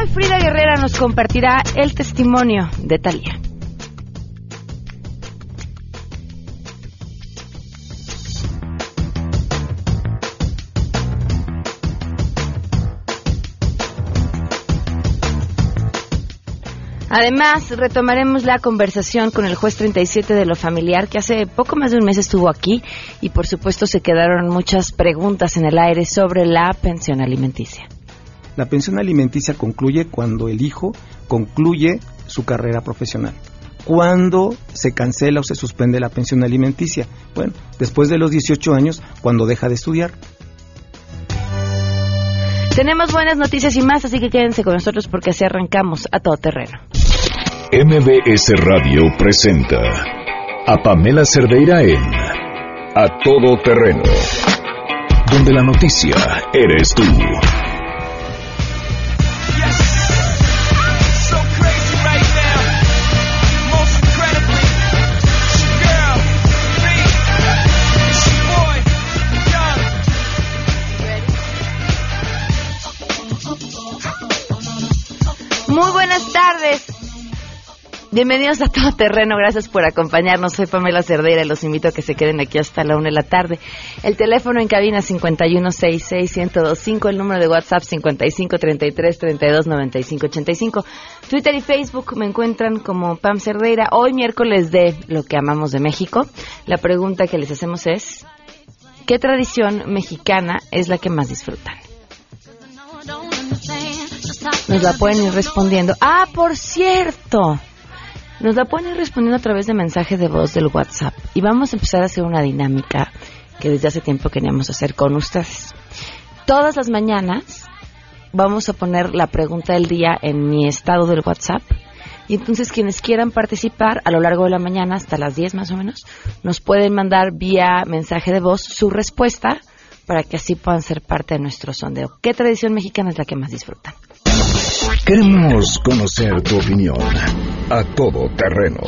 Hoy Frida Guerrera nos compartirá el testimonio de Talía. Además, retomaremos la conversación con el juez 37 de lo familiar, que hace poco más de un mes estuvo aquí y por supuesto se quedaron muchas preguntas en el aire sobre la pensión alimenticia. La pensión alimenticia concluye cuando el hijo concluye su carrera profesional. ¿Cuándo se cancela o se suspende la pensión alimenticia? Bueno, después de los 18 años, cuando deja de estudiar. Tenemos buenas noticias y más, así que quédense con nosotros porque así arrancamos a todo terreno. MBS Radio presenta a Pamela Cerdeira en A Todo Terreno, donde la noticia eres tú. Muy buenas tardes. Bienvenidos a Todo Terreno, gracias por acompañarnos. Soy Pamela Cerdeira y los invito a que se queden aquí hasta la una de la tarde. El teléfono en cabina 5166125, el número de WhatsApp 5533329585. Twitter y Facebook me encuentran como Pam Cerdeira. Hoy miércoles de Lo que amamos de México. La pregunta que les hacemos es, ¿qué tradición mexicana es la que más disfrutan? Nos la pueden ir respondiendo. Ah, por cierto. Nos la pueden ir respondiendo a través de mensajes de voz del WhatsApp. Y vamos a empezar a hacer una dinámica que desde hace tiempo queríamos hacer con ustedes. Todas las mañanas vamos a poner la pregunta del día en mi estado del WhatsApp. Y entonces quienes quieran participar a lo largo de la mañana, hasta las 10 más o menos, nos pueden mandar vía mensaje de voz su respuesta para que así puedan ser parte de nuestro sondeo. ¿Qué tradición mexicana es la que más disfrutan? Queremos conocer tu opinión. A todo terreno.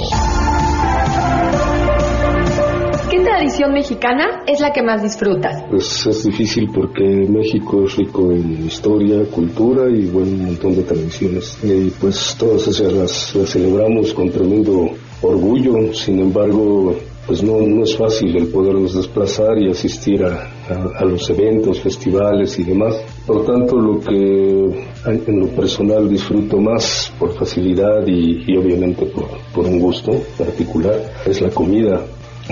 ¿Qué tradición mexicana es la que más disfrutas? Pues es difícil porque México es rico en historia, cultura y bueno, un montón de tradiciones. Y pues todas esas las, las celebramos con tremendo orgullo. Sin embargo, pues no, no es fácil el podernos desplazar y asistir a, a, los eventos, festivales y demás. Por tanto, lo que en lo personal disfruto más por facilidad y, y obviamente por, por, un gusto particular es la comida.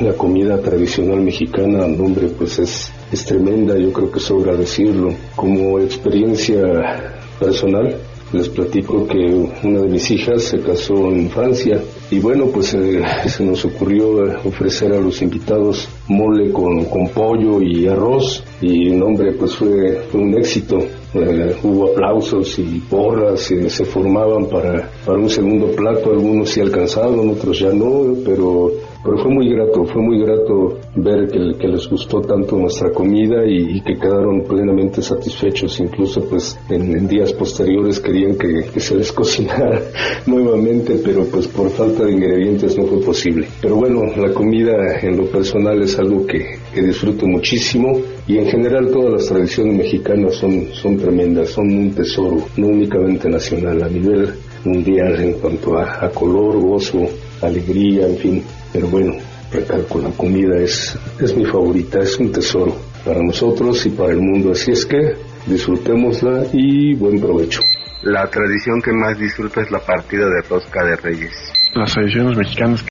La comida tradicional mexicana, nombre, pues es, es tremenda, yo creo que sobra decirlo. Como experiencia personal, les platico que una de mis hijas se casó en Francia y bueno, pues eh, se nos ocurrió ofrecer a los invitados mole con, con pollo y arroz y el nombre pues fue, fue un éxito. Eh, hubo aplausos y porras y se formaban para, para un segundo plato, algunos sí alcanzaron, otros ya no, pero pero fue muy grato, fue muy grato ver que, les gustó tanto nuestra comida y, que quedaron plenamente satisfechos, incluso pues en, en días posteriores querían que, se les cocinara nuevamente, pero pues por falta de ingredientes no fue posible. Pero bueno, la comida en lo personal es algo que, que disfruto muchísimo y en general todas las tradiciones mexicanas son, son tremendas, son un tesoro, no únicamente nacional, a nivel mundial en cuanto a color, gozo, alegría, en fin. Pero bueno, recalco, la comida es, es mi favorita, es un tesoro para nosotros y para el mundo. Así es que disfrutémosla y buen provecho. La tradición que más disfruto es la partida de rosca de reyes. Las tradiciones mexicanas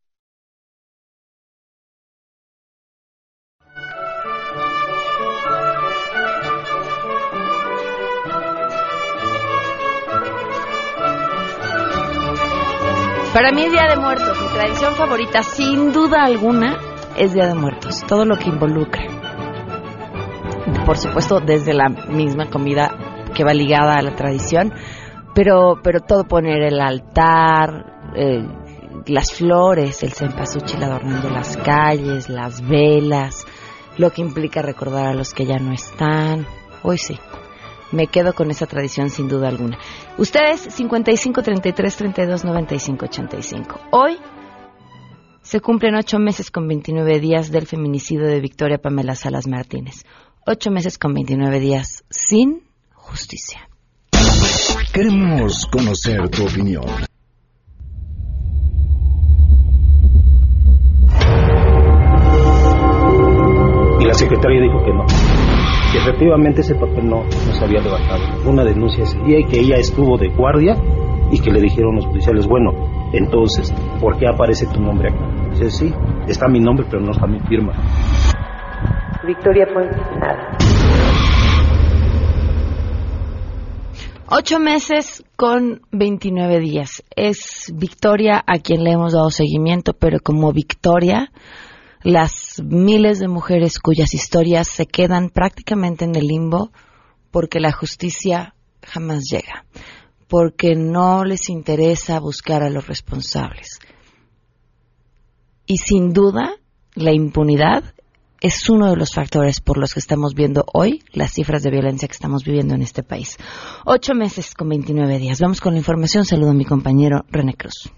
Para mí es Día de Muertos. Tradición favorita, sin duda alguna, es Día de Muertos. Todo lo que involucra. Por supuesto, desde la misma comida que va ligada a la tradición, pero, pero todo poner el altar, eh, las flores, el cempasúchil adornando las calles, las velas, lo que implica recordar a los que ya no están. Hoy sí me quedo con esa tradición sin duda alguna. Ustedes 55 33 32 95 85. Hoy se cumplen ocho meses con 29 días del feminicidio de Victoria Pamela Salas Martínez. Ocho meses con 29 días sin justicia. Queremos conocer tu opinión. Y la secretaria dijo que no. Que efectivamente ese papel no, no se había levantado. Una denuncia ese día y que ella estuvo de guardia y que le dijeron los policiales, bueno, entonces, ¿por qué aparece tu nombre acá? Dice, sí, está mi nombre, pero no está mi firma. Victoria Puente, nada. Ocho meses con 29 días. Es Victoria a quien le hemos dado seguimiento, pero como Victoria, las miles de mujeres cuyas historias se quedan prácticamente en el limbo porque la justicia jamás llega, porque no les interesa buscar a los responsables. Y sin duda, la impunidad es uno de los factores por los que estamos viendo hoy las cifras de violencia que estamos viviendo en este país. Ocho meses con 29 días. Vamos con la información. Saludo a mi compañero René Cruz.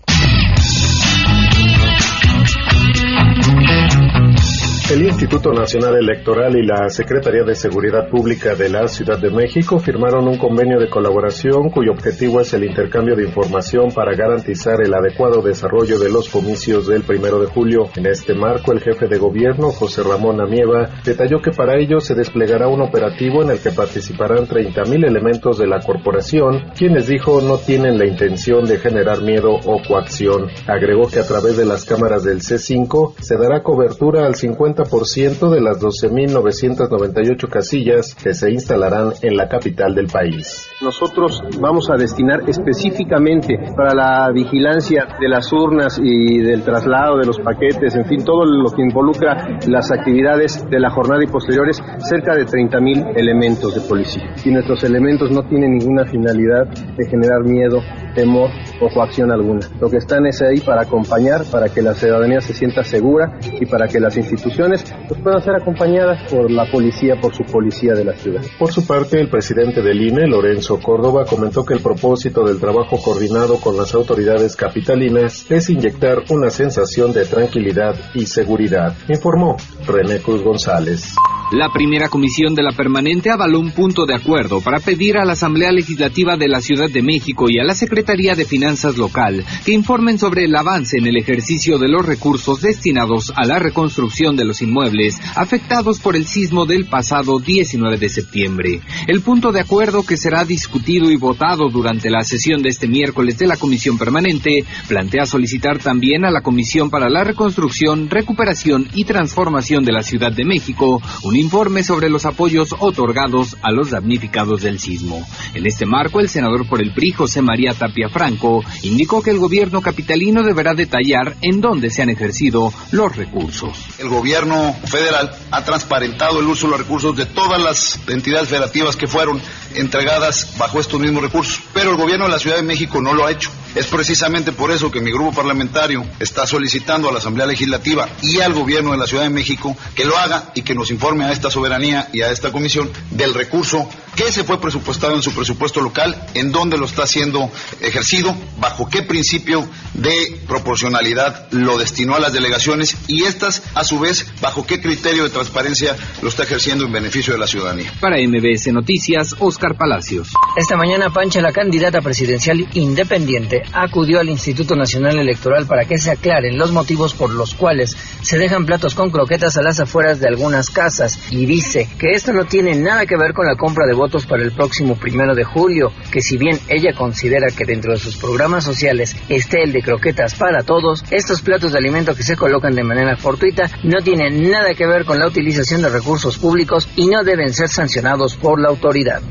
El Instituto Nacional Electoral y la Secretaría de Seguridad Pública de la Ciudad de México firmaron un convenio de colaboración cuyo objetivo es el intercambio de información para garantizar el adecuado desarrollo de los comicios del primero de julio. En este marco, el jefe de gobierno, José Ramón Amieva, detalló que para ello se desplegará un operativo en el que participarán 30.000 elementos de la corporación, quienes dijo no tienen la intención de generar miedo o coacción. Agregó que a través de las cámaras del C5 se dará cobertura al 50 ciento de las 12.998 casillas que se instalarán en la capital del país. Nosotros vamos a destinar específicamente para la vigilancia de las urnas y del traslado de los paquetes, en fin, todo lo que involucra las actividades de la jornada y posteriores, cerca de 30.000 elementos de policía. Y nuestros elementos no tienen ninguna finalidad de generar miedo, temor o coacción alguna. Lo que están es ahí para acompañar, para que la ciudadanía se sienta segura y para que las instituciones pues, puedan ser acompañadas por la policía, por su policía de la ciudad. Por su parte, el presidente del INE, Lorenzo Córdoba, comentó que el propósito del trabajo coordinado con las autoridades capitalinas es inyectar una sensación de tranquilidad y seguridad, informó René Cruz González. La primera comisión de la permanente avaló un punto de acuerdo para pedir a la Asamblea Legislativa de la Ciudad de México y a la Secretaría de Finanzas Local que informen sobre el avance en el ejercicio de los recursos destinados a la reconstrucción de los inmuebles afectados por el sismo del pasado 19 de septiembre. El punto de acuerdo que será discutido y votado durante la sesión de este miércoles de la Comisión Permanente plantea solicitar también a la Comisión para la Reconstrucción, Recuperación y Transformación de la Ciudad de México un informe sobre los apoyos otorgados a los damnificados del sismo. En este marco, el senador por el PRI, José María Tapia Franco, indicó que el gobierno capitalino deberá detallar en dónde se han ejercido los recursos. El gobierno federal ha transparentado el uso de los recursos de todas las entidades federativas que fueron entregadas bajo estos mismos recursos, pero el gobierno de la Ciudad de México no lo ha hecho. Es precisamente por eso que mi grupo parlamentario está solicitando a la Asamblea Legislativa y al gobierno de la Ciudad de México que lo haga y que nos informe a esta soberanía y a esta comisión del recurso que se fue presupuestado en su presupuesto local, en dónde lo está siendo ejercido, bajo qué principio de proporcionalidad lo destinó a las delegaciones y estas, a su vez, bajo qué criterio de transparencia lo está ejerciendo en beneficio de la ciudadanía. Para MBS Noticias, Oscar Palacios. Esta mañana Pancha, la candidata presidencial independiente, acudió al Instituto Nacional Electoral para que se aclaren los motivos por los cuales se dejan platos con croquetas a las afueras de algunas casas y dice que esto no tiene nada que ver con la compra de votos para el próximo primero de julio, que si bien ella considera que dentro de sus programas sociales esté el de croquetas para todos, estos platos de alimento que se colocan de manera fortuita no tienen nada que ver con la utilización de recursos públicos y no deben ser sancionados por la autoridad.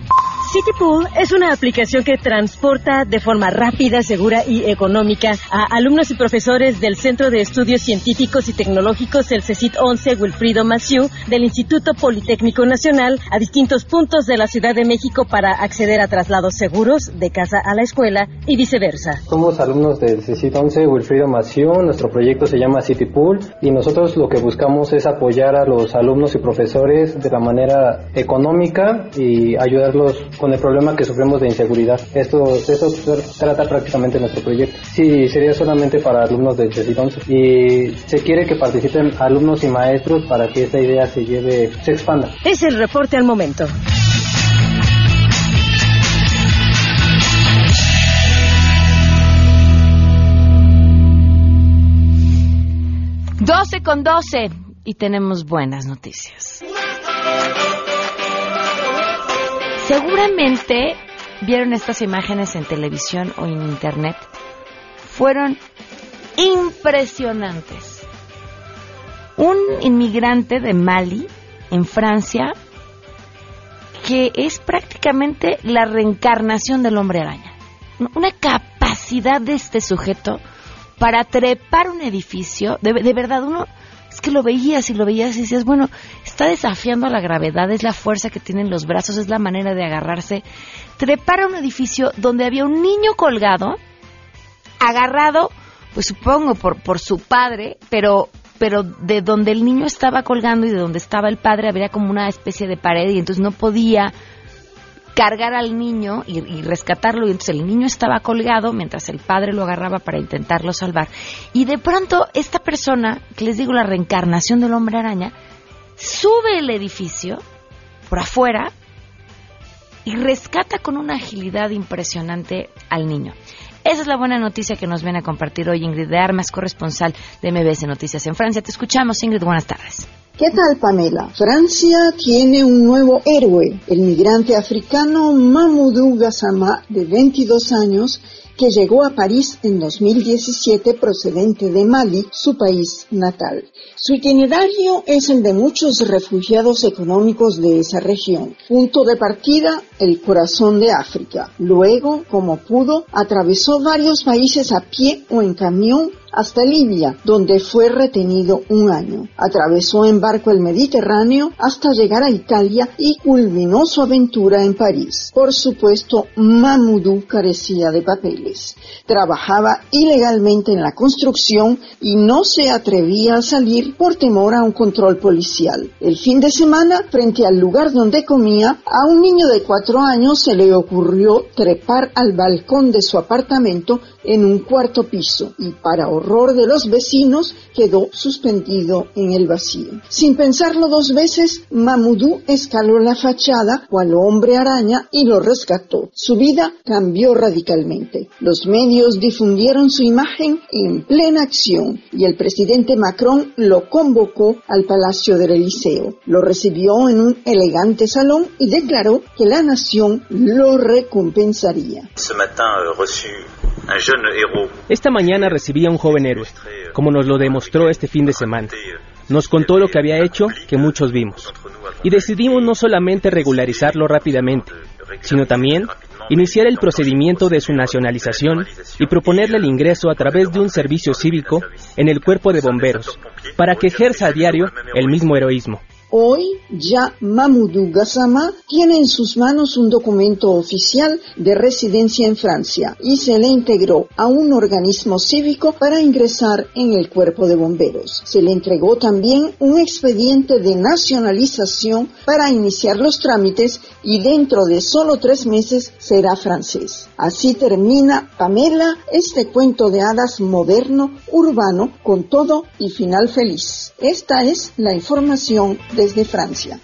CityPool es una aplicación que transporta de forma rápida, segura y económica a alumnos y profesores del Centro de Estudios Científicos y Tecnológicos, el CECIT 11 Wilfrido Massieu, del Instituto Politécnico Nacional, a distintos puntos de la Ciudad de México para acceder a traslados seguros de casa a la escuela y viceversa. Somos alumnos del CECIT 11 Wilfrido Massieu, nuestro proyecto se llama CityPool y nosotros lo que buscamos es apoyar a los alumnos y profesores de la manera económica y ayudarlos con el problema que sufrimos de inseguridad. Esto, esto trata prácticamente nuestro proyecto. Sí, sería solamente para alumnos de Chesidonso y se quiere que participen alumnos y maestros para que esta idea se lleve, se expanda. Es el reporte al momento. Doce con doce y tenemos buenas noticias. Seguramente vieron estas imágenes en televisión o en internet. Fueron impresionantes. Un inmigrante de Mali, en Francia, que es prácticamente la reencarnación del hombre araña. Una capacidad de este sujeto para trepar un edificio, de, de verdad, uno es que lo veías y lo veías y decías, bueno, está desafiando a la gravedad, es la fuerza que tienen los brazos, es la manera de agarrarse. Trepar a un edificio donde había un niño colgado, agarrado, pues supongo por, por su padre, pero pero de donde el niño estaba colgando y de donde estaba el padre había como una especie de pared y entonces no podía cargar al niño y, y, rescatarlo y entonces el niño estaba colgado mientras el padre lo agarraba para intentarlo salvar y de pronto esta persona que les digo la reencarnación del hombre araña sube el edificio por afuera y rescata con una agilidad impresionante al niño. Esa es la buena noticia que nos viene a compartir hoy Ingrid de Armas, corresponsal de MBS Noticias en Francia. Te escuchamos, Ingrid. Buenas tardes. ¿Qué tal, Pamela? Francia tiene un nuevo héroe, el migrante africano Mamoudou Gassama, de 22 años, que llegó a París en 2017 procedente de Mali, su país natal. Su itinerario es el de muchos refugiados económicos de esa región. Punto de partida, el corazón de África. Luego, como pudo, atravesó varios países a pie o en camión hasta Libia, donde fue retenido un año. Atravesó en barco el Mediterráneo hasta llegar a Italia y culminó su aventura en París. Por supuesto, Mamoudou carecía de papeles. Trabajaba ilegalmente en la construcción y no se atrevía a salir por temor a un control policial. El fin de semana, frente al lugar donde comía, a un niño de cuatro años se le ocurrió trepar al balcón de su apartamento en un cuarto piso y para horror de los vecinos quedó suspendido en el vacío. Sin pensarlo dos veces, Mamoudou escaló la fachada cual hombre araña y lo rescató. Su vida cambió radicalmente. Los medios difundieron su imagen en plena acción y el presidente Macron lo convocó al Palacio del Eliseo. Lo recibió en un elegante salón y declaró que la nación lo recompensaría. Esta mañana recibí a un joven héroe, como nos lo demostró este fin de semana. Nos contó lo que había hecho, que muchos vimos. Y decidimos no solamente regularizarlo rápidamente, sino también iniciar el procedimiento de su nacionalización y proponerle el ingreso a través de un servicio cívico en el cuerpo de bomberos, para que ejerza a diario el mismo heroísmo. Hoy ya Mamoudou Gassama tiene en sus manos un documento oficial de residencia en Francia y se le integró a un organismo cívico para ingresar en el cuerpo de bomberos. Se le entregó también un expediente de nacionalización para iniciar los trámites y dentro de solo tres meses será francés. Así termina Pamela este cuento de hadas moderno, urbano, con todo y final feliz. Esta es la información desde Francia.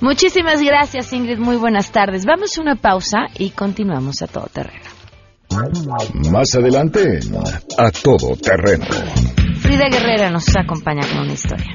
Muchísimas gracias, Ingrid. Muy buenas tardes. Vamos a una pausa y continuamos a todo terreno. Más adelante, a todo terreno. Frida Guerrera nos acompaña con una historia.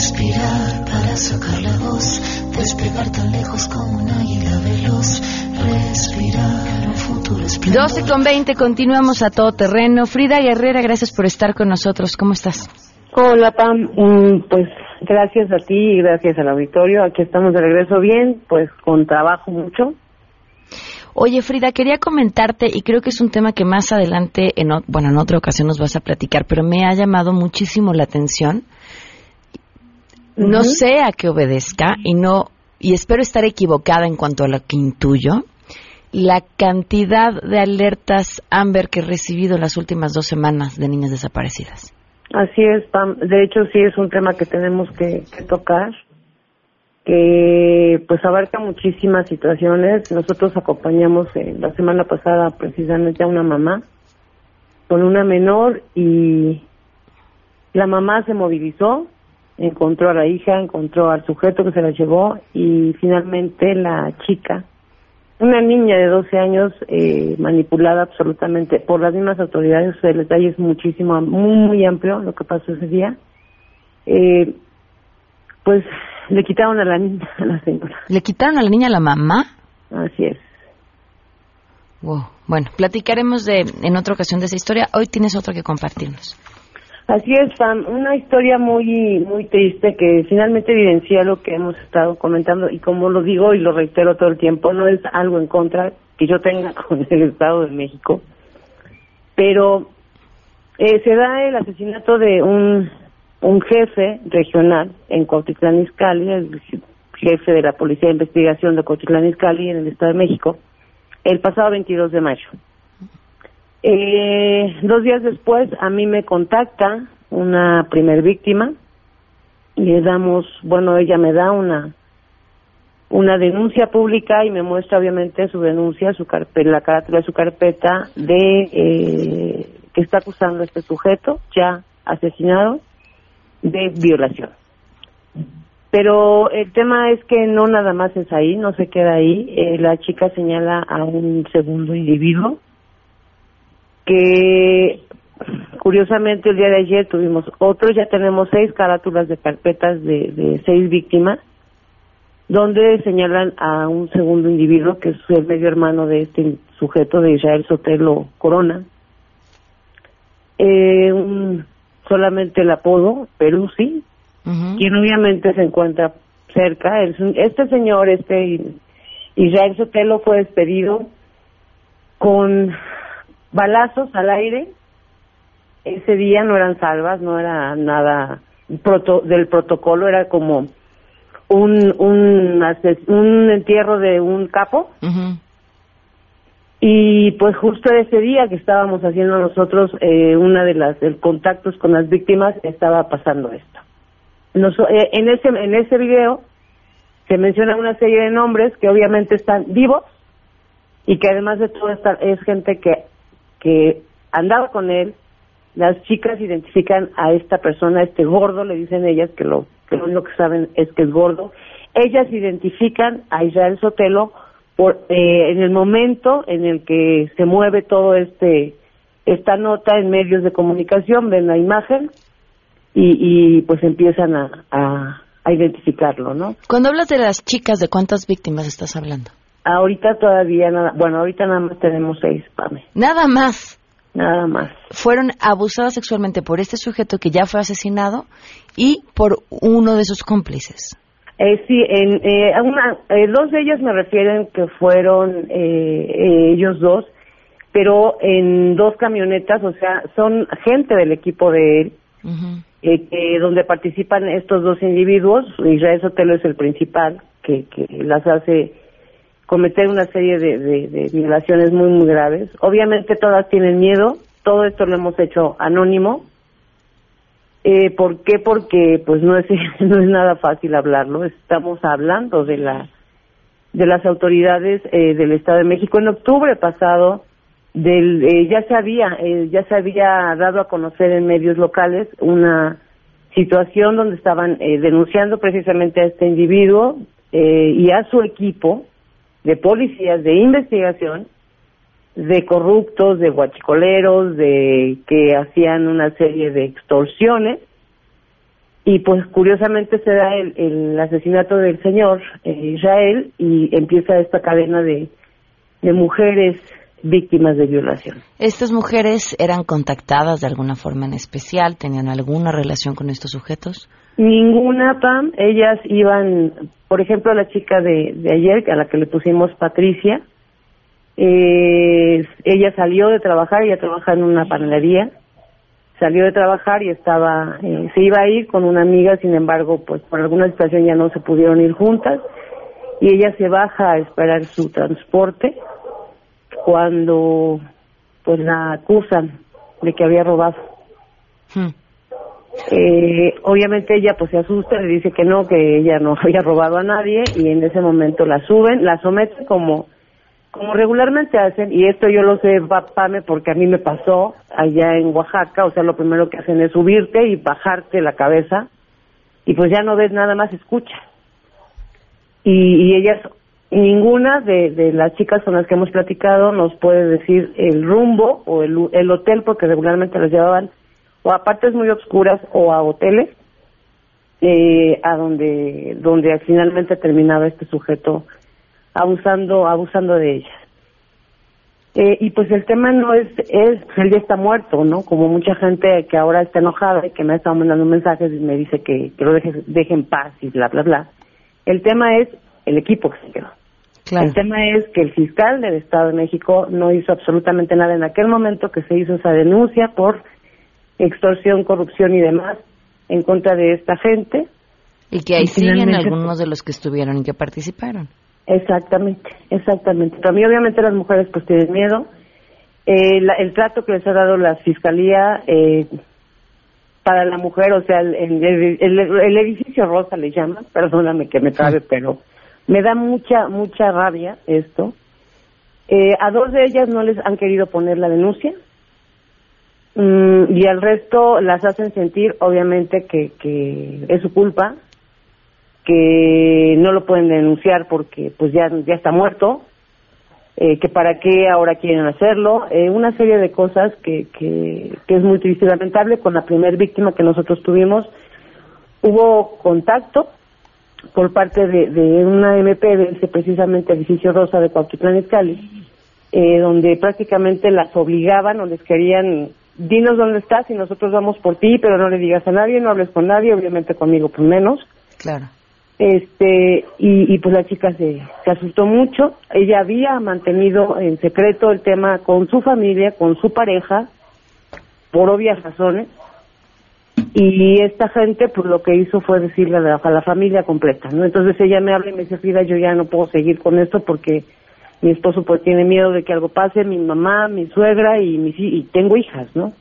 Respirar para sacar la voz, despegar tan lejos como un águila veloz. Respirar, un futuro 12 con 20, continuamos a todo terreno. Frida Guerrera, gracias por estar con nosotros. ¿Cómo estás? Hola, Pam. Mm, Pues gracias a ti y gracias al auditorio. Aquí estamos de regreso bien, pues con trabajo mucho. Oye, Frida, quería comentarte, y creo que es un tema que más adelante, en, bueno, en otra ocasión nos vas a platicar, pero me ha llamado muchísimo la atención. No sé a qué obedezca y no y espero estar equivocada en cuanto a lo que intuyo. la cantidad de alertas Amber que he recibido en las últimas dos semanas de niñas desaparecidas. Así es, Pam. De hecho, sí es un tema que tenemos que, que tocar, que pues abarca muchísimas situaciones. Nosotros acompañamos eh, la semana pasada precisamente a una mamá con una menor y la mamá se movilizó, encontró a la hija, encontró al sujeto que se la llevó y finalmente la chica, una niña de 12 años eh, manipulada absolutamente por las mismas autoridades, el detalle es muchísimo, muy, muy amplio lo que pasó ese día, eh, pues le quitaron a la niña, a la señora. ¿Le quitaron a la niña a la mamá? Así es. Wow. Bueno, platicaremos de, en otra ocasión de esa historia. Hoy tienes otra que compartirnos. Así es, Pam, una historia muy muy triste que finalmente evidencia lo que hemos estado comentando y como lo digo y lo reitero todo el tiempo, no es algo en contra que yo tenga con el Estado de México, pero eh, se da el asesinato de un, un jefe regional en Cuautitlán Izcalli, el jefe de la Policía de Investigación de Cuautitlán Izcalli en el Estado de México, el pasado 22 de mayo. Eh, dos días después a mí me contacta una primer víctima y le damos, bueno, ella me da una una denuncia pública y me muestra obviamente su denuncia, su carpeta, la carátula de su carpeta de eh, que está acusando a este sujeto ya asesinado de violación. Pero el tema es que no nada más es ahí, no se queda ahí. Eh, la chica señala a un segundo individuo que curiosamente el día de ayer tuvimos otro, ya tenemos seis carátulas de carpetas de, de seis víctimas, donde señalan a un segundo individuo que es el medio hermano de este sujeto de Israel Sotelo Corona. Eh, un, solamente el apodo, Peruzzi, quien obviamente se encuentra cerca. Este señor, este Israel Sotelo, fue despedido con balazos al aire. Ese día no eran salvas, no era nada proto- del protocolo, era como un, un, un entierro de un capo. Y pues justo ese día que estábamos haciendo nosotros eh, una de las el contactos con las víctimas estaba pasando esto. Nos- eh, en ese en ese video se menciona una serie de nombres que obviamente están vivos y que además de todo esta, es gente que que andaba con él. Las chicas identifican a esta persona, a este gordo, le dicen ellas que lo que lo único que saben es que es gordo. Ellas identifican a Israel Sotelo por eh, en el momento en el que se mueve todo este esta nota en medios de comunicación, ven la imagen y, y pues empiezan a, a, a identificarlo, ¿no? Cuando hablas de las chicas, ¿de cuántas víctimas estás hablando? Ahorita todavía nada, bueno, ahorita nada más tenemos seis, Pame, Nada más. nada más. Fueron abusadas sexualmente por este sujeto que ya fue asesinado y por uno de sus cómplices. Eh, sí, en, eh, a una, eh, dos de ellas me refieren que fueron eh, eh, ellos dos, pero en dos camionetas, o sea, son gente del equipo de él, que donde participan estos dos individuos. Israel Sotelo es el principal, que, que las hace cometer una serie de, de, violaciones muy, muy graves. Obviamente todas tienen miedo, todo esto lo hemos hecho anónimo. Eh, ¿Por qué? Porque pues no es, no es nada fácil hablarlo. Estamos hablando de la de las autoridades eh, del Estado de México. En octubre pasado del, eh, ya se había eh, ya se había dado a conocer en medios locales una situación donde estaban eh, denunciando precisamente a este individuo eh, y a su equipo de policías de investigación de corruptos, de guachicoleros, de que hacían una serie de extorsiones y pues curiosamente se da el, el asesinato del señor eh, Israel y empieza esta cadena de, de mujeres víctimas de violación. ¿Estas mujeres eran contactadas de alguna forma en especial? ¿Tenían alguna relación con estos sujetos? Ninguna, Pam. Ellas iban, por ejemplo, la chica de, de ayer, a la que le pusimos Patricia, eh, ella salió de trabajar, ella trabaja en una panadería, salió de trabajar y estaba, eh, se iba a ir con una amiga, sin embargo, pues por alguna situación ya no se pudieron ir juntas y ella se baja a esperar su transporte cuando pues la acusan de que había robado. Hmm. Eh, obviamente ella pues se asusta, le dice que no, que ella no había robado a nadie y en ese momento la suben, la someten como como regularmente hacen, y esto yo lo sé, Pame, porque a mí me pasó allá en Oaxaca, o sea, lo primero que hacen es subirte y bajarte la cabeza, y pues ya no ves nada más, escucha. Y, y ellas, ninguna de, de las chicas con las que hemos platicado nos puede decir el rumbo o el, el hotel, porque regularmente las llevaban o a partes muy oscuras o a hoteles, eh, a donde, donde finalmente terminaba este sujeto abusando, abusando de ellas. Eh, y pues el tema no es, es, él ya está muerto, ¿no? Como mucha gente que ahora está enojada y que me ha estado mandando mensajes y me dice que, que lo deje, deje en paz y bla, bla, bla. El tema es el equipo que se quedó. El tema es que el fiscal del Estado de México no hizo absolutamente nada en aquel momento que se hizo esa denuncia por extorsión, corrupción y demás en contra de esta gente. Y que ahí siguen algunos de los que estuvieron y que participaron. Exactamente, exactamente. Para mí, obviamente, las mujeres pues tienen miedo. Eh, el trato que les ha dado la fiscalía eh, para la mujer, o sea, el, el, edificio rosa le llaman, perdóname que me trabe, pero me da mucha, mucha rabia esto. Eh, a dos de ellas no les han querido poner la denuncia mm, y al resto las hacen sentir, obviamente, que, que es su culpa, que no lo pueden denunciar porque pues ya, ya está muerto, eh, que para qué ahora quieren hacerlo, eh, una serie de cosas que, que, que es muy triste y lamentable. Con la primer víctima que nosotros tuvimos hubo contacto por parte de, de una MP de ese precisamente edificio Rosa de Cuautitlán Izcalli, eh, donde prácticamente las obligaban o les querían dinos dónde estás y nosotros vamos por ti, pero no le digas a nadie, no hables con nadie, obviamente conmigo pues menos. Claro. Este y, pues la chica se, se asustó mucho. Ella había mantenido en secreto el tema con su familia con su pareja por obvias razones. Y esta gente pues lo que hizo fue decirle a la, familia completa no entonces ella me habla y me dice Frida yo ya no puedo seguir con esto porque mi esposo pues tiene miedo de que algo pase mi mamá mi suegra y mis y tengo hijas no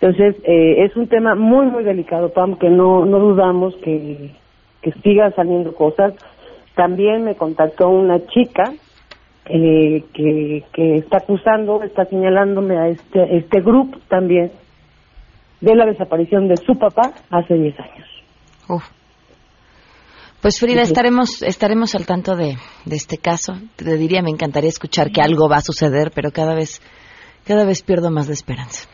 entonces eh, es un tema muy muy delicado Pam que no no dudamos que que sigan saliendo cosas. También me contactó una chica eh, que, que está acusando, está señalándome a este, este grupo también de la desaparición de su papá hace 10 años. Pues Frida, estaremos, estaremos al tanto de, de este caso. Te diría, me encantaría escuchar que algo va a suceder, pero cada vez, cada vez pierdo más de esperanza.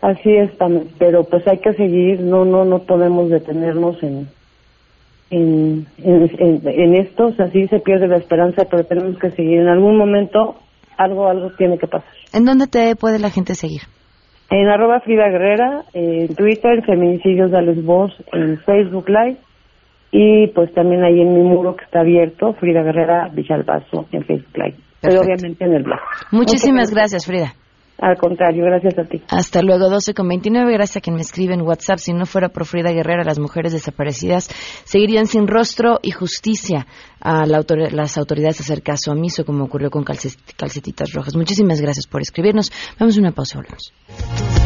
Así es, pero pues hay que seguir, no, no, no podemos detenernos en, en, en, en, esto, o sea, sí se pierde la esperanza, pero tenemos que seguir. En algún momento algo, algo tiene que pasar. ¿En dónde te puede la gente seguir? En arroba Frida Guerrera, en Twitter, Feminicidios de Voz, en Facebook Live, y pues también ahí en mi muro que está abierto, Frida Guerrera Villalbazo, en Facebook Live. Pero obviamente en el blog. Muchísimas gracias, Frida. Al contrario, gracias a ti. Hasta luego, 12 con 29. Gracias a quien me escribe en WhatsApp. Si no fuera por Frida Guerrera, las mujeres desaparecidas seguirían sin rostro y justicia a las autoridades hacer caso omiso, como ocurrió con calcetitas rojas. Muchísimas gracias por escribirnos. Vamos a una pausa, volvemos.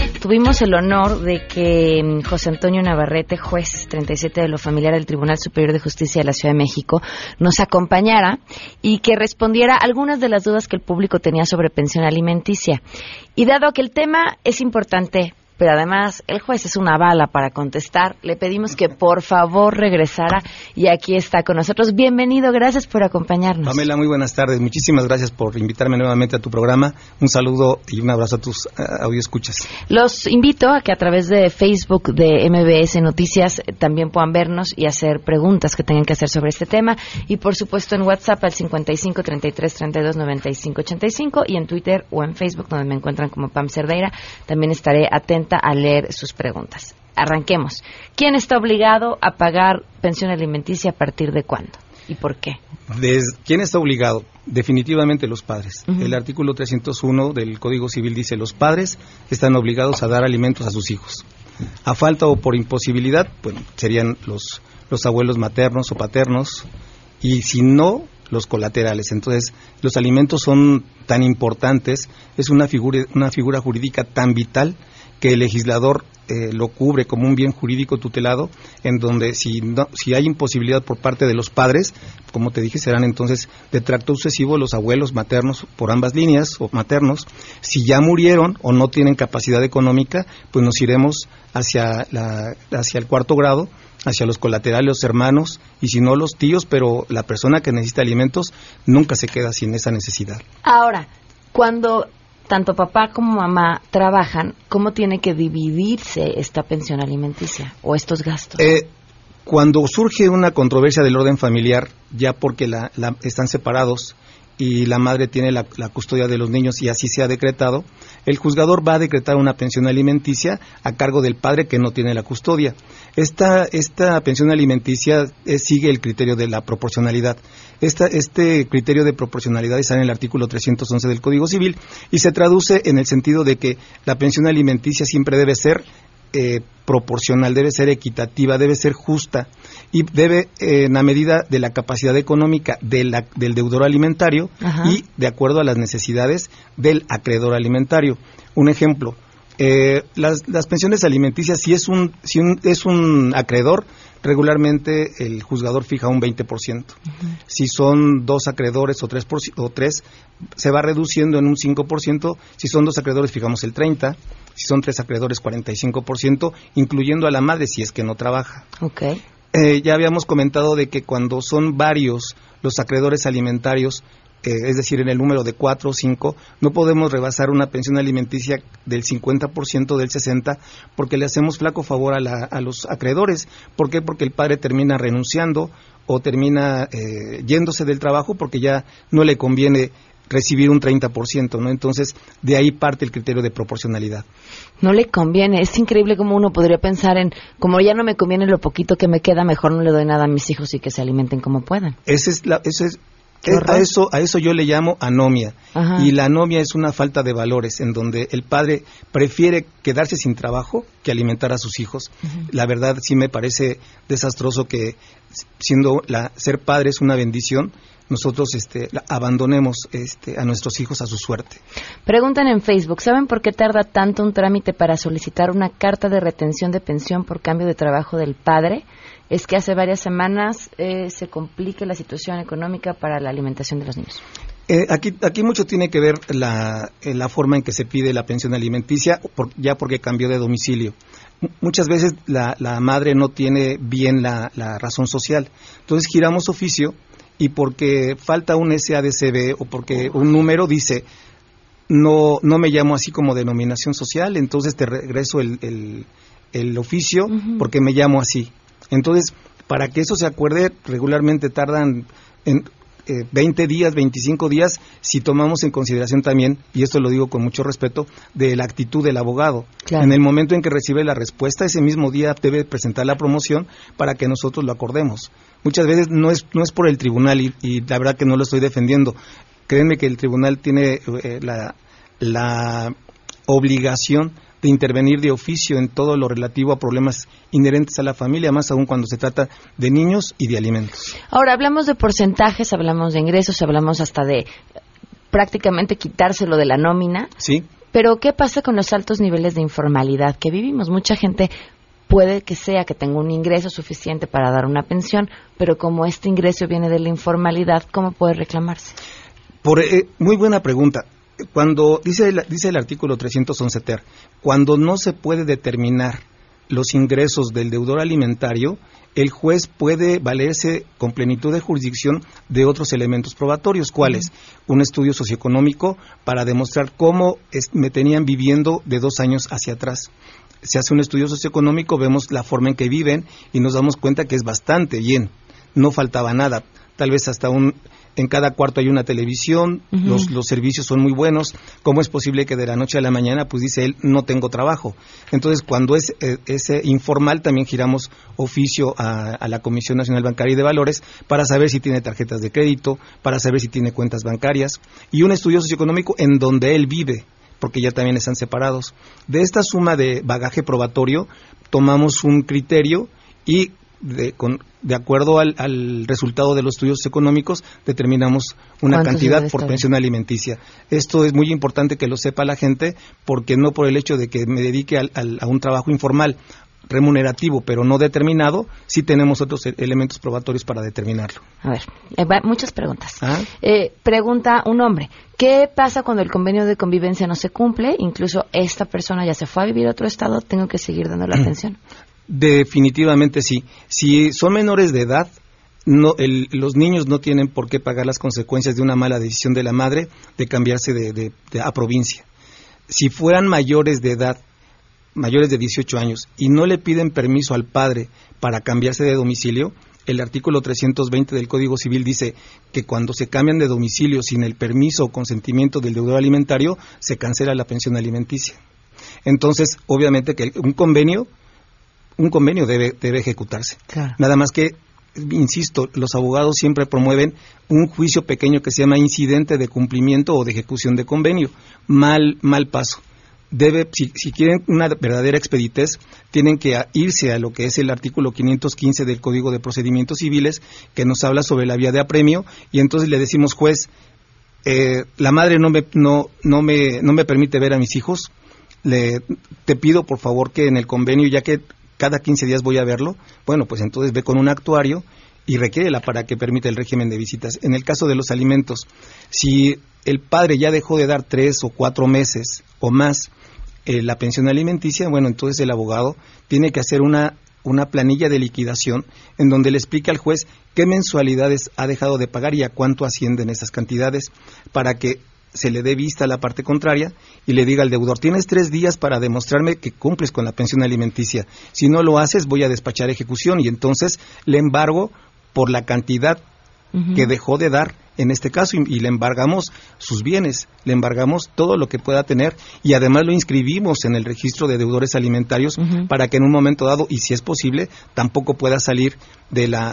tuvimos el honor de que mm, José Antonio Navarrete, juez 37 de lo familiar del Tribunal Superior de Justicia de la Ciudad de México, nos acompañara y que respondiera algunas de las dudas que el público tenía sobre pensión alimenticia. Y dado que el tema es importante pero además el juez es una bala para contestar. Le pedimos que por favor regresara y aquí está con nosotros. Bienvenido, gracias por acompañarnos. Pamela, muy buenas tardes. Muchísimas gracias por invitarme nuevamente a tu programa. Un saludo y un abrazo a tus uh. Los invito a que a través de Facebook de MBS Noticias eh, también puedan vernos y hacer preguntas que tengan que hacer sobre este tema y por supuesto en WhatsApp al 55 33 32 95 85 y en Twitter o en Facebook donde me encuentran como Pam Cerdeira. También estaré atenta a leer sus preguntas. Arranquemos. ¿Quién está obligado a pagar pensión alimenticia a partir de cuándo? ¿Y por qué? ¿Quién está obligado? Definitivamente los padres. El artículo 301 del Código Civil dice los padres están obligados a dar alimentos a sus hijos. A falta o por imposibilidad, pues serían los, los abuelos maternos o paternos y si no, los colaterales. Entonces, los alimentos son tan importantes, es una figura, una figura jurídica tan vital que el legislador eh, lo cubre como un bien jurídico tutelado, en donde si, si hay imposibilidad por parte de los padres, como te dije, serán entonces de tracto sucesivo los abuelos maternos por ambas líneas o maternos. Si ya murieron o no tienen capacidad económica, pues nos iremos hacia, la, hacia el cuarto grado, hacia los colaterales, los hermanos, y si no los tíos, pero la persona que necesita alimentos nunca se queda sin esa necesidad. Ahora, cuando tanto papá como mamá trabajan, ¿cómo tiene que dividirse esta pensión alimenticia o estos gastos? Eh, cuando surge una controversia del orden familiar, ya porque la, están separados y la madre tiene la, custodia de los niños y así se ha decretado, el juzgador va a decretar una pensión alimenticia a cargo del padre que no tiene la custodia. Esta, esta pensión alimenticia eh, sigue el criterio de la proporcionalidad. Esta, este criterio de proporcionalidad está en el artículo 311 del Código Civil y se traduce en el sentido de que la pensión alimenticia siempre debe ser eh, proporcional, debe ser equitativa, debe ser justa y debe, eh, en la medida de la capacidad económica del deudor alimentario y de acuerdo a las necesidades del acreedor alimentario. Un ejemplo, eh, las, pensiones alimenticias, si es un, si es un acreedor, regularmente el juzgador fija un 20%. Si son dos acreedores o tres, o tres, se va reduciendo en un 5%. Si son dos acreedores, fijamos el 30%. Si son tres acreedores, 45%, incluyendo a la madre si es que no trabaja. Okay. Eh, ya habíamos comentado de que cuando son varios los acreedores alimentarios, eh, es decir, en el número de cuatro o cinco, no podemos rebasar una pensión alimenticia del 50% del 60% porque le hacemos flaco favor a, los acreedores. ¿Por qué? Porque el padre termina renunciando o termina eh, yéndose del trabajo porque ya no le conviene recibir un 30%, ¿no? Entonces, de ahí parte el criterio de proporcionalidad. No le conviene, es increíble como uno podría pensar en, como ya no me conviene lo poquito que me queda, mejor no le doy nada a mis hijos y que se alimenten como puedan. Ese es, la, ese es a eso, a eso yo le llamo anomia. Y la anomia es una falta de valores en donde el padre prefiere quedarse sin trabajo que alimentar a sus hijos. La verdad sí me parece desastroso que siendo la, ser padre es una bendición, nosotros este, abandonemos este, a nuestros hijos a su suerte. Preguntan en Facebook, ¿saben por qué tarda tanto un trámite para solicitar una carta de retención de pensión por cambio de trabajo del padre? es que hace varias semanas eh, se complique la situación económica para la alimentación de los niños. Eh, aquí, aquí mucho tiene que ver la, eh, la, forma en que se pide la pensión alimenticia, ya porque cambió de domicilio. muchas veces la, la, madre no tiene bien la, la, razón social. Entonces giramos oficio y porque falta un SADCB o porque un número dice no, no me llamo así como denominación social, entonces te regreso el, el, el oficio porque me llamo así. Entonces, para que eso se acuerde, regularmente tardan en 20 eh, días, 25 días, si tomamos en consideración también, y esto lo digo con mucho respeto, de la actitud del abogado. En el momento en que recibe la respuesta, ese mismo día debe presentar la promoción para que nosotros lo acordemos. Muchas veces no es, no es por el tribunal y, la verdad que no lo estoy defendiendo. Créanme que el tribunal tiene eh, la, la obligación de intervenir de oficio en todo lo relativo a problemas inherentes a la familia, más aún cuando se trata de niños y de alimentos. Ahora, hablamos de porcentajes, hablamos de ingresos, hablamos hasta de prácticamente quitárselo de la nómina. Sí. Pero, ¿qué pasa con los altos niveles de informalidad que vivimos? Mucha gente puede que sea que tenga un ingreso suficiente para dar una pensión, pero como este ingreso viene de la informalidad, ¿cómo puede reclamarse? Por, eh, muy buena pregunta. Cuando dice el, dice el artículo 311 ter, cuando no se puede determinar los ingresos del deudor alimentario, el juez puede valerse con plenitud de jurisdicción de otros elementos probatorios. ¿Cuáles? Un estudio socioeconómico para demostrar cómo me tenían viviendo de dos años hacia atrás. Se hace un estudio socioeconómico, vemos la forma en que viven y nos damos cuenta que es bastante bien. No faltaba nada. Tal vez hasta un en cada cuarto hay una televisión, los, los, servicios son muy buenos, ¿cómo es posible que de la noche a la mañana, pues dice él, no tengo trabajo? Entonces, cuando es, eh, informal, también giramos oficio a, a, la Comisión Nacional Bancaria y de Valores para saber si tiene tarjetas de crédito, para saber si tiene cuentas bancarias, y un estudio socioeconómico en donde él vive porque ya también están separados. De esta suma de bagaje probatorio, tomamos un criterio y de, con, de acuerdo al, resultado de los estudios económicos, determinamos una cantidad por pensión alimenticia. Esto es muy importante que lo sepa la gente, porque no por el hecho de que me dedique a un trabajo informal remunerativo, pero no determinado, sí tenemos otros e-, elementos probatorios para determinarlo. A ver, eh, muchas preguntas. ¿Ah? Eh, pregunta un hombre, ¿qué pasa cuando el convenio de convivencia no se cumple? Incluso esta persona ya se fue a vivir a otro estado, ¿tengo que seguir dando la pensión? Definitivamente sí. Si son menores de edad, no, los niños no tienen por qué pagar las consecuencias de una mala decisión de la madre de cambiarse de, a provincia. Si fueran mayores de edad, mayores de 18 años, y no le piden permiso al padre para cambiarse de domicilio, el artículo 320 del Código Civil dice que cuando se cambian de domicilio sin el permiso o consentimiento del deudor alimentario, se cancela la pensión alimenticia. Entonces, obviamente que un convenio un convenio debe, debe ejecutarse. Nada más que, insisto, los abogados siempre promueven un juicio pequeño que se llama incidente de cumplimiento o de ejecución de convenio. Mal, mal paso. Debe, si, si quieren una verdadera expeditez, tienen que irse a lo que es el artículo 515 del Código de Procedimientos Civiles, que nos habla sobre la vía de apremio, y entonces le decimos, juez, eh, la madre no me, no, no, me, no me permite ver a mis hijos, le, te pido por favor que en el convenio, ya que cada 15 días voy a verlo, bueno, pues entonces ve con un actuario y requiere la para que permita el régimen de visitas. En el caso de los alimentos, si el padre ya dejó de dar tres o cuatro meses o más eh, la pensión alimenticia, bueno, entonces el abogado tiene que hacer una, una planilla de liquidación en donde le explique al juez qué mensualidades ha dejado de pagar y a cuánto ascienden esas cantidades para que se le dé vista a la parte contraria y le diga al deudor, tienes tres días para demostrarme que cumples con la pensión alimenticia. Si no lo haces, voy a despachar ejecución y entonces le embargo por la cantidad que dejó de dar en este caso y, le embargamos sus bienes, le embargamos todo lo que pueda tener y además lo inscribimos en el registro de deudores alimentarios para que en un momento dado, y si es posible, tampoco pueda salir de la,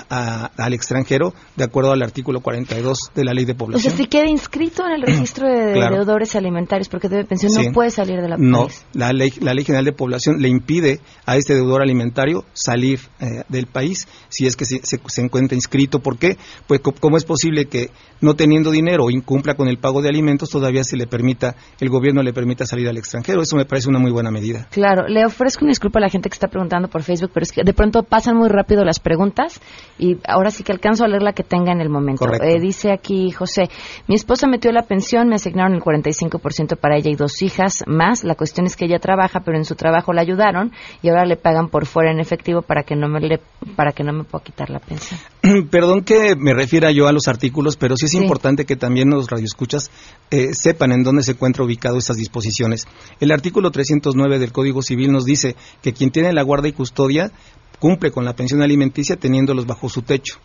al extranjero de acuerdo al artículo 42 de la ley de población. O sea, si queda inscrito en el registro de deudores alimentarios porque debe pensión, no puede salir de la No, la ley, la ley general de población le impide a este deudor alimentario salir eh, del país si es que se, se, encuentra inscrito. ¿Por qué? Pues cómo es posible que no teniendo dinero o incumpla con el pago de alimentos, todavía se le permita, el gobierno le permita salir al extranjero. Eso me parece una muy buena medida. Claro, le ofrezco una disculpa a la gente que está preguntando por Facebook, pero es que de pronto pasan muy rápido las preguntas y ahora sí que alcanzo a leer la que tenga en el momento. Eh, dice aquí José, mi esposa metió la pensión, me asignaron el 45% para ella y dos hijas más. La cuestión es que ella trabaja, pero en su trabajo la ayudaron y ahora le pagan por fuera en efectivo para que no me le, para que no me pueda quitar la pensión. Perdón que me refiera yo a los artículos, pero sí es importante que también los radioescuchas eh, sepan en dónde se encuentra ubicado estas disposiciones. El artículo 309 del Código Civil nos dice que quien tiene la guarda y custodia cumple con la pensión alimenticia teniéndolos bajo su techo.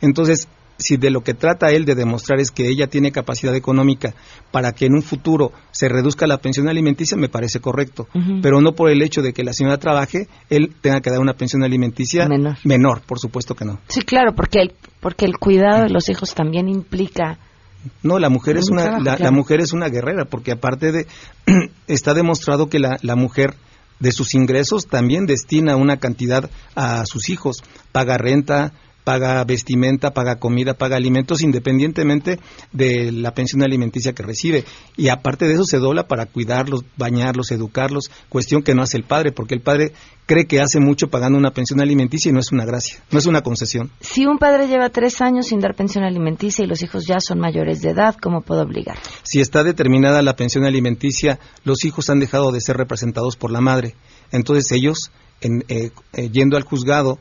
Entonces, si de lo que trata él de demostrar es que ella tiene capacidad económica para que en un futuro se reduzca la pensión alimenticia, me parece correcto. Pero no por el hecho de que la señora trabaje, él tenga que dar una pensión alimenticia menor, menor por supuesto que no. Sí, claro, porque el, porque el cuidado de los hijos también implica no, la mujer es una la, mujer es una guerrera porque aparte de está demostrado que la, la mujer de sus ingresos también destina una cantidad a sus hijos, paga renta, paga vestimenta, paga comida, paga alimentos, independientemente de la pensión alimenticia que recibe. Y aparte de eso se dobla para cuidarlos, bañarlos, educarlos, cuestión que no hace el padre, porque el padre cree que hace mucho pagando una pensión alimenticia y no es una gracia, no es una concesión. Si un padre lleva tres años sin dar pensión alimenticia y los hijos ya son mayores de edad, ¿cómo puedo obligar? Si está determinada la pensión alimenticia, los hijos han dejado de ser representados por la madre. Entonces ellos, en, eh, eh, yendo al juzgado,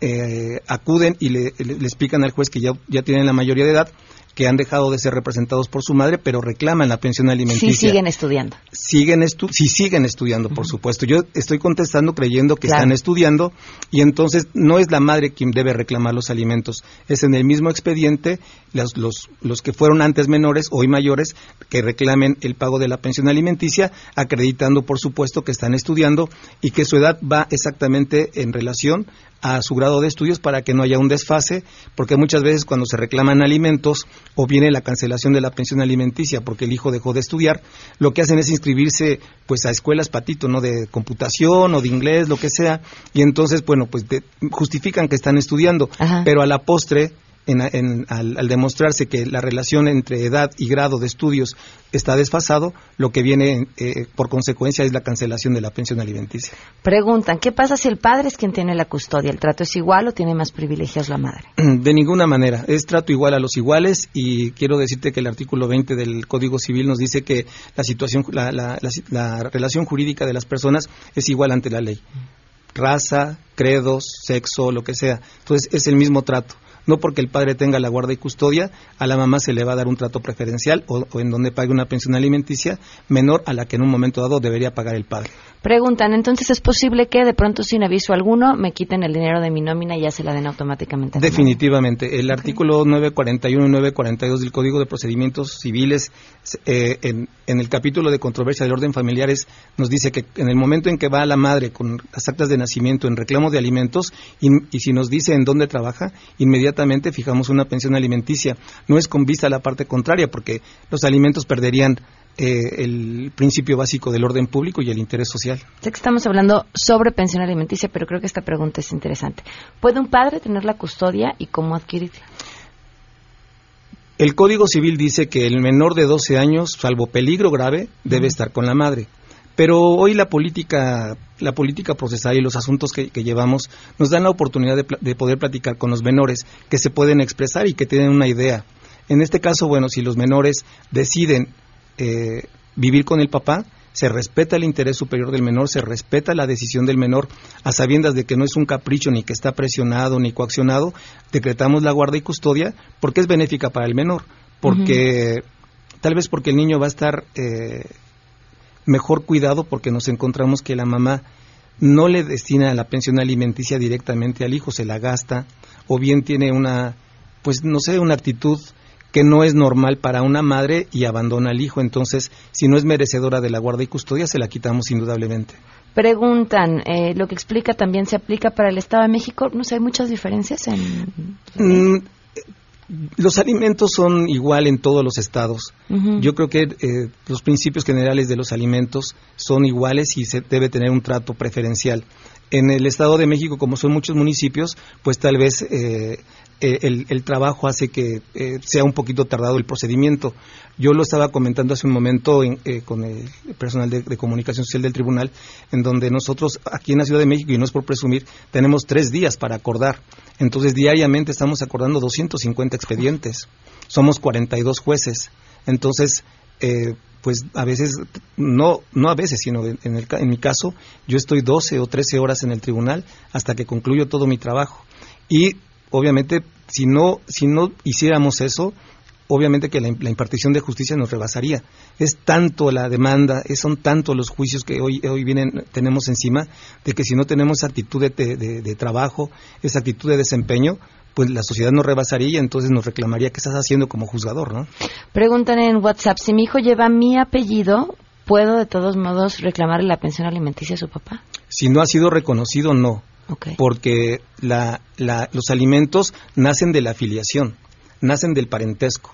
eh, acuden y le, le, le, explican al juez que ya, ya tienen la mayoría de edad que han dejado de ser representados por su madre, pero reclaman la pensión alimenticia. Sí siguen estudiando. Siguen estu sí siguen estudiando, por uh -huh. supuesto. Yo estoy contestando creyendo que claro. están estudiando y entonces no es la madre quien debe reclamar los alimentos. Es en el mismo expediente los, los, los que fueron antes menores, hoy mayores, que reclamen el pago de la pensión alimenticia, acreditando, por supuesto, que están estudiando y que su edad va exactamente en relación a su grado de estudios para que no haya un desfase, porque muchas veces cuando se reclaman alimentos o viene la cancelación de la pensión alimenticia porque el hijo dejó de estudiar, lo que hacen es inscribirse pues a escuelas patito, ¿no? de computación o de inglés, lo que sea, y entonces, bueno, pues de, justifican que están estudiando, Ajá. pero a la postre en, en, al, al, demostrarse que la relación entre edad y grado de estudios está desfasado, lo que viene eh, por consecuencia es la cancelación de la pensión alimenticia. Preguntan, ¿qué pasa si el padre es quien tiene la custodia? ¿El trato es igual o tiene más privilegios la madre? De ninguna manera, es trato igual a los iguales y quiero decirte que el artículo 20 del Código Civil nos dice que la situación, la, la, la, la relación jurídica de las personas es igual ante la ley. Raza, credos, sexo, lo que sea. Entonces es el mismo trato no porque el padre tenga la guarda y custodia, a la mamá se le va a dar un trato preferencial o, o, en donde pague una pensión alimenticia menor a la que en un momento dado debería pagar el padre. Preguntan, entonces es posible que de pronto sin aviso alguno me quiten el dinero de mi nómina y ya se la den automáticamente. Definitivamente. El okay. artículo 941 y 942 del Código de Procedimientos Civiles, eh, en, en, el capítulo de controversia del orden familiares, nos dice que en el momento en que va la madre con las actas de nacimiento en reclamo de alimentos y, y si nos dice en dónde trabaja, inmediatamente fijamos una pensión alimenticia. No es con vista a la parte contraria, porque los alimentos perderían eh, el principio básico del orden público y el interés social. Sé que estamos hablando sobre pensión alimenticia, pero creo que esta pregunta es interesante. ¿Puede un padre tener la custodia y cómo adquirirla? El Código Civil dice que el menor de 12 años, salvo peligro grave, debe estar con la madre. Pero hoy la política, la política procesal y los asuntos que, que llevamos nos dan la oportunidad de, de, poder platicar con los menores que se pueden expresar y que tienen una idea. En este caso, bueno, si los menores deciden eh, vivir con el papá, se respeta el interés superior del menor, se respeta la decisión del menor, a sabiendas de que no es un capricho ni que está presionado ni coaccionado, decretamos la guarda y custodia porque es benéfica para el menor, porque uh -huh. tal vez porque el niño va a estar eh, mejor cuidado porque nos encontramos que la mamá no le destina la pensión alimenticia directamente al hijo, se la gasta, o bien tiene una, pues no sé, una actitud que no es normal para una madre y abandona al hijo. Entonces, si no es merecedora de la guarda y custodia, se la quitamos indudablemente. Preguntan, eh, lo que explica también se aplica para el Estado de México. No sé, hay muchas diferencias en. Mm, los alimentos son igual en todos los estados. Uh -huh. Yo creo que eh, los principios generales de los alimentos son iguales y se debe tener un trato preferencial. En el Estado de México, como son muchos municipios, pues tal vez eh, eh, el, el, trabajo hace que eh, sea un poquito tardado el procedimiento. Yo lo estaba comentando hace un momento en, eh, con el personal de, comunicación social del tribunal, en donde nosotros aquí en la Ciudad de México, y no es por presumir, tenemos tres días para acordar. Entonces, diariamente estamos acordando 250 expedientes. Somos 42 jueces. Entonces, eh, pues a veces, no, no a veces, sino en, el, en mi caso, yo estoy 12 o 13 horas en el tribunal hasta que concluyo todo mi trabajo. Y obviamente, si no, si no hiciéramos eso, obviamente que la, la, impartición de justicia nos rebasaría. Es tanto la demanda, es, son tanto los juicios que hoy, hoy vienen, tenemos encima, de que si no tenemos actitud de, de, de trabajo, esa actitud de desempeño, pues la sociedad nos rebasaría y entonces nos reclamaría qué estás haciendo como juzgador, ¿no? Preguntan en WhatsApp, si mi hijo lleva mi apellido, ¿puedo de todos modos reclamarle la pensión alimenticia a su papá? Si no ha sido reconocido, no. Okay. Porque la, la, los alimentos nacen de la afiliación, nacen del parentesco.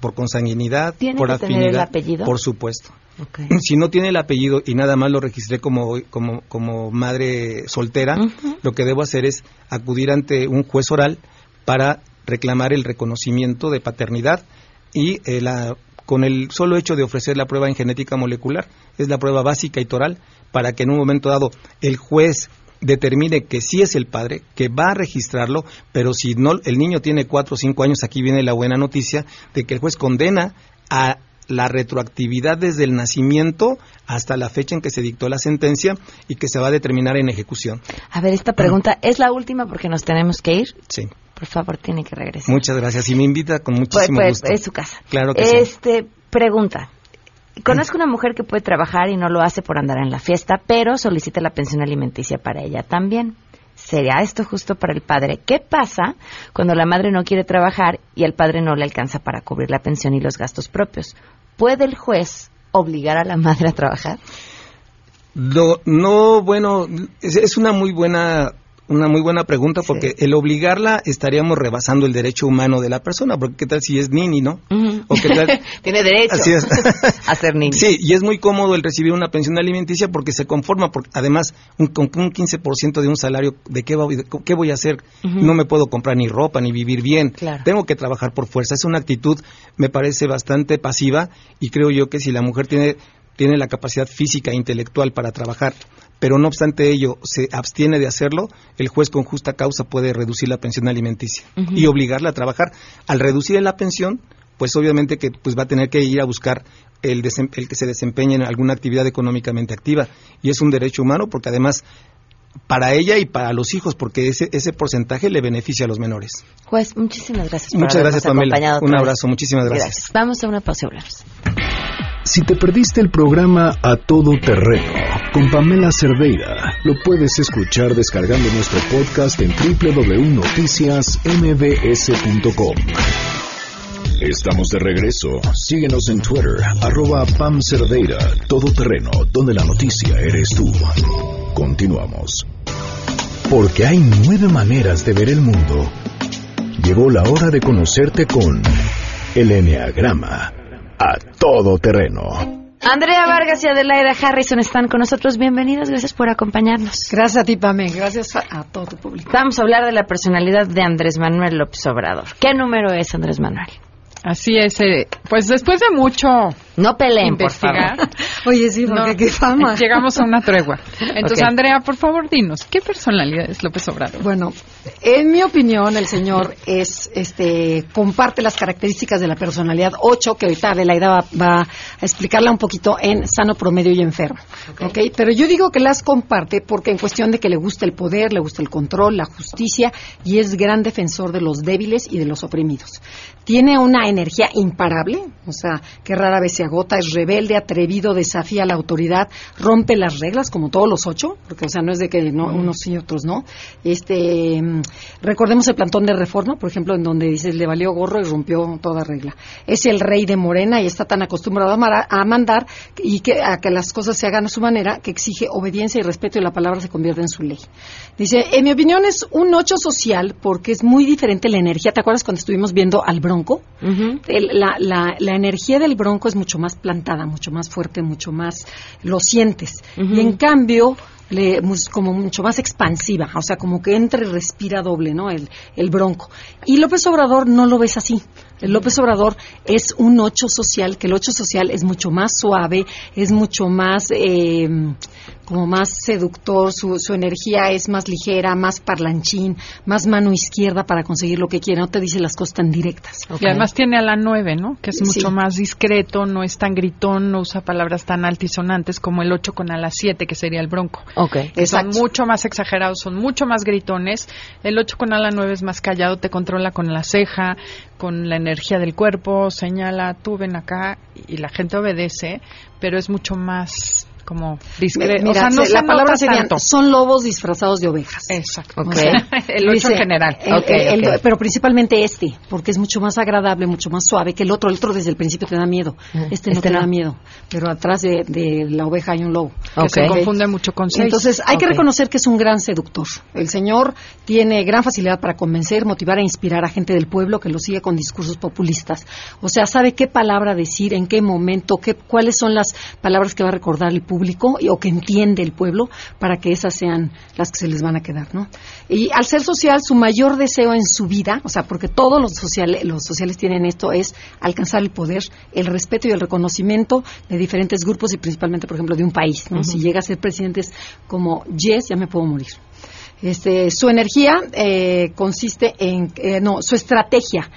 por consanguinidad, ¿Tiene por que tener afinidad. el apellido? Por supuesto. Si no tiene el apellido y nada más lo registré como, como, como madre soltera, lo que debo hacer es acudir ante un juez oral para reclamar el reconocimiento de paternidad y eh, la, con el solo hecho de ofrecer la prueba en genética molecular, es la prueba básica y toral, para que en un momento dado el juez determine que sí es el padre, que va a registrarlo, pero si no el niño tiene cuatro o cinco años, aquí viene la buena noticia de que el juez condena a la retroactividad desde el nacimiento hasta la fecha en que se dictó la sentencia y que se va a determinar en ejecución. A ver, esta pregunta es la última porque nos tenemos que ir. Sí. Por favor, tiene que regresar. Muchas gracias. Y me invita con Pues, muchísimo pues, gusto. es su casa. Claro que sí. Este, pregunta. Conozco una mujer que puede trabajar y no lo hace por andar en la fiesta, pero solicita la pensión alimenticia para ella también. ¿Será esto justo para el padre? ¿Qué pasa cuando la madre no quiere trabajar y el padre no le alcanza para cubrir la pensión y los gastos propios? ¿Puede el juez obligar a la madre a trabajar? No, no, bueno, es una muy buena una muy buena pregunta porque el obligarla estaríamos rebasando el derecho humano de la persona, porque qué tal si es nini, ¿no? O qué tal Tiene derecho Así es. a ser niño. Sí, y es muy cómodo el recibir una pensión alimenticia porque se conforma, porque además un, con un 15% de un salario, ¿de qué, va- de qué voy a hacer? No me puedo comprar ni ropa, ni vivir bien. Claro. Tengo que trabajar por fuerza. Es una actitud, me parece, bastante pasiva y creo yo que si la mujer tiene, tiene la capacidad física e intelectual para trabajar, pero no obstante ello se abstiene de hacerlo, el juez con justa causa puede reducir la pensión alimenticia y obligarla a trabajar. Al reducir la pensión, pues obviamente que pues va a tener que ir a buscar el, el que se desempeñe en alguna actividad económicamente activa y es un derecho humano porque además para ella y para los hijos porque ese ese porcentaje le beneficia a los menores. Juez, muchísimas gracias por Muchas gracias Pamela. Un vez. abrazo, muchísimas gracias. Vamos a una pausa y. Si te perdiste el programa A Todo Terreno con Pamela Cerdeira, lo puedes escuchar descargando nuestro podcast en www.noticiasmbs.com. Estamos de regreso. Síguenos en Twitter, arroba Pam Cerdeira, Todo Terreno, donde la noticia eres tú. Continuamos. Porque hay nueve maneras de ver el mundo. Llegó la hora de conocerte con el Enneagrama a todo terreno. Andrea Vargas y Adelaida Harrison están con nosotros. Bienvenidas, gracias por acompañarnos. Gracias a ti, Pame. Gracias a todo tu público. Vamos a hablar de la personalidad de Andrés Manuel López Obrador. ¿Qué número es Andrés Manuel? Así es, eh, pues después de mucho no peleen, por investigar, favor. Oye, sí, porque qué fama. Llegamos a una tregua. Entonces. Andrea, por favor, dinos, ¿qué personalidad es López Obrador? Bueno, en mi opinión, el señor es, este, comparte las características de la personalidad 8, que ahorita Adelaida va, va a explicarla un poquito en sano, promedio y enfermo. ¿ok? Pero yo digo que las comparte porque en cuestión de que le gusta el poder, le gusta el control, la justicia y es gran defensor de los débiles y de los oprimidos. Tiene una energía imparable, o sea, que rara vez se agota, es rebelde, atrevido, desafía la autoridad, rompe las reglas como todos los ocho, porque o sea, no es de que no, unos sí y otros no. Este, mm, recordemos el plantón de reforma, por ejemplo, en donde dice le valió gorro y rompió toda regla. Es el rey de Morena y está tan acostumbrado a, a mandar y que, a que las cosas se hagan a su manera que exige obediencia y respeto y la palabra se convierte en su ley. Dice, en mi opinión es un ocho social porque es muy diferente la energía. ¿Te acuerdas cuando estuvimos viendo al Bronco? El- la, la- la energía del Bronco es mucho más plantada, mucho más fuerte, mucho más lo sientes. Y en cambio, le, como mucho más expansiva, o sea, como que entra y respira doble, ¿no? El, el Bronco. Y López Obrador no lo ves así. El López Obrador es un ocho social, que el ocho social es mucho más suave, es mucho más, eh, como más seductor, su, su energía es más ligera, más parlanchín, más mano izquierda para conseguir lo que quiere, no te dice las cosas tan directas. Y además tiene a la 9, ¿no? Que es Sí. mucho más discreto, no es tan gritón, no usa palabras tan altisonantes como el 8 con a la 7, que sería el bronco. Ok. Que Son mucho más exagerados, son mucho más gritones. El 8 con ala 9 es más callado, te controla con la ceja, con la energía del cuerpo, señala, tú ven acá y la gente obedece, pero es mucho más como Me- discreto. mira, o sea, no se- la palabra sería, tanto. son lobos disfrazados de ovejas. Exacto. O Ok. sea, El ocho en general. el- Ok, el- el- ok. pero principalmente este, porque es mucho más agradable, mucho más suave que el otro. El otro desde el principio te da miedo. Este no Este te no. da miedo. Pero atrás de, de la oveja hay un lobo. Que se confunde mucho con seis. Entonces, hay que reconocer que es un gran seductor. El señor tiene gran facilidad para convencer, motivar e inspirar a gente del pueblo que lo sigue con discursos populistas. O sea, sabe qué palabra decir, en qué momento, qué, cuáles son las palabras que va a recordar el público y- o que entiende el pueblo para que esas sean las que se les van a quedar, ¿no? Y al ser social, su mayor deseo en su vida, o sea, porque todos los sociales, los sociales tienen esto, es alcanzar el poder, el respeto y el reconocimiento de diferentes grupos y principalmente, por ejemplo, de un país, ¿no? Si llega a ser presidentes como Yes, ya me puedo morir. Este, su energía eh, consiste en, eh, no, su estrategia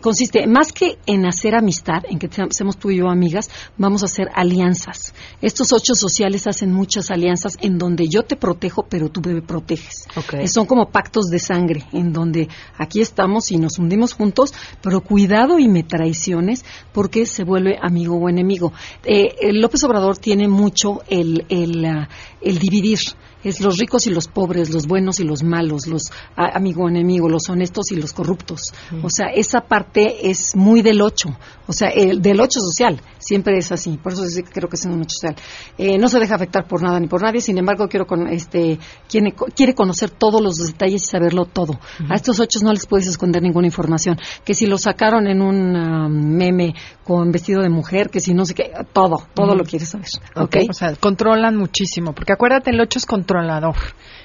consiste más que en hacer amistad, en que seamos tú y yo amigas, vamos a hacer alianzas. Estos ocho sociales hacen muchas alianzas en donde yo te protejo, pero tú me proteges. Eh, Son como pactos de sangre, en donde aquí estamos y nos hundimos juntos, pero cuidado y me traiciones porque se vuelve amigo o enemigo. Eh, el López Obrador tiene mucho el, el, ah, el dividir. Es los ricos y los pobres, los buenos y los malos, los ah, amigo o enemigo, los honestos y los corruptos. O sea, esa parte es muy del ocho. O sea, el, del ocho social. Siempre es así. Por eso creo que es un ocho social. Eh, no se deja afectar por nada ni por nadie. Sin embargo, quiero con, este, quiere, quiere conocer todos los detalles y saberlo todo. A estos ocho no les puedes esconder ninguna información. Que si lo sacaron en un ah, meme con vestido de mujer, que si no sé qué, todo, todo lo quieres saber. Ok. O sea, controlan muchísimo, porque acuérdate, el 8 es controlador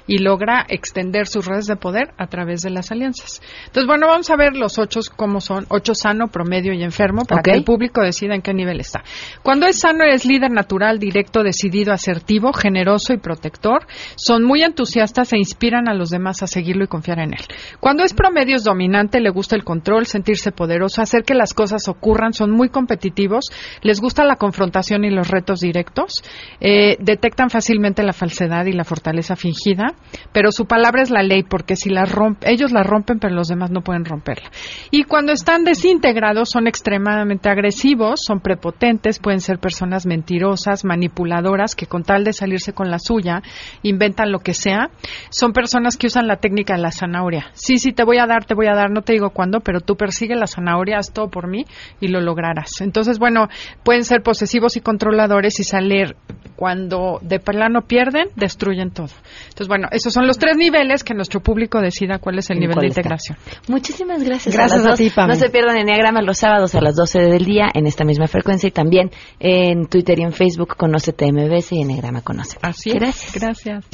y logra extender sus redes de poder a través de las alianzas. Entonces, bueno, vamos a ver los ocho cómo son. Ocho sano, promedio y enfermo, para que el público decida en qué nivel está. Cuando es sano, es líder natural, directo, decidido, asertivo, generoso y protector. Son muy entusiastas e inspiran a los demás a seguirlo y confiar en él. Cuando es promedio, es dominante, le gusta el control, sentirse poderoso, hacer que las cosas ocurran, son muy competitivos, les gusta la confrontación y los retos directos, eh, detectan fácilmente la falsedad y la fortaleza fingida, pero su palabra es la ley porque si la romp- ellos la rompen, pero los demás no pueden romperla. Y cuando están desintegrados, son extremadamente agresivos, son prepotentes, pueden ser personas mentirosas, manipuladoras, que con tal de salirse con la suya, inventan lo que sea. Son personas que usan la técnica de la zanahoria. Sí, sí, te voy a dar, te voy a dar, no te digo cuándo, pero tú persigue la zanahoria, haz todo por mí y lo lograrás. Entonces, bueno, pueden ser posesivos y controladores y salir cuando de plano pierden, destruyen todo. Entonces, bueno, esos son los tres niveles que nuestro público decida cuál es el ¿En nivel de está? integración. Muchísimas gracias. Gracias a ti, Pam. No se pierdan Enneagrama los sábados a las 12 del día en esta misma frecuencia y también en Twitter y en Facebook Conócete MBS y Enneagrama Conoce. Así Gracias. es. Gracias.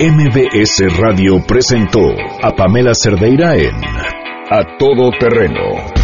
MBS Radio presentó a Pamela Cerdeira en A Todo Terreno.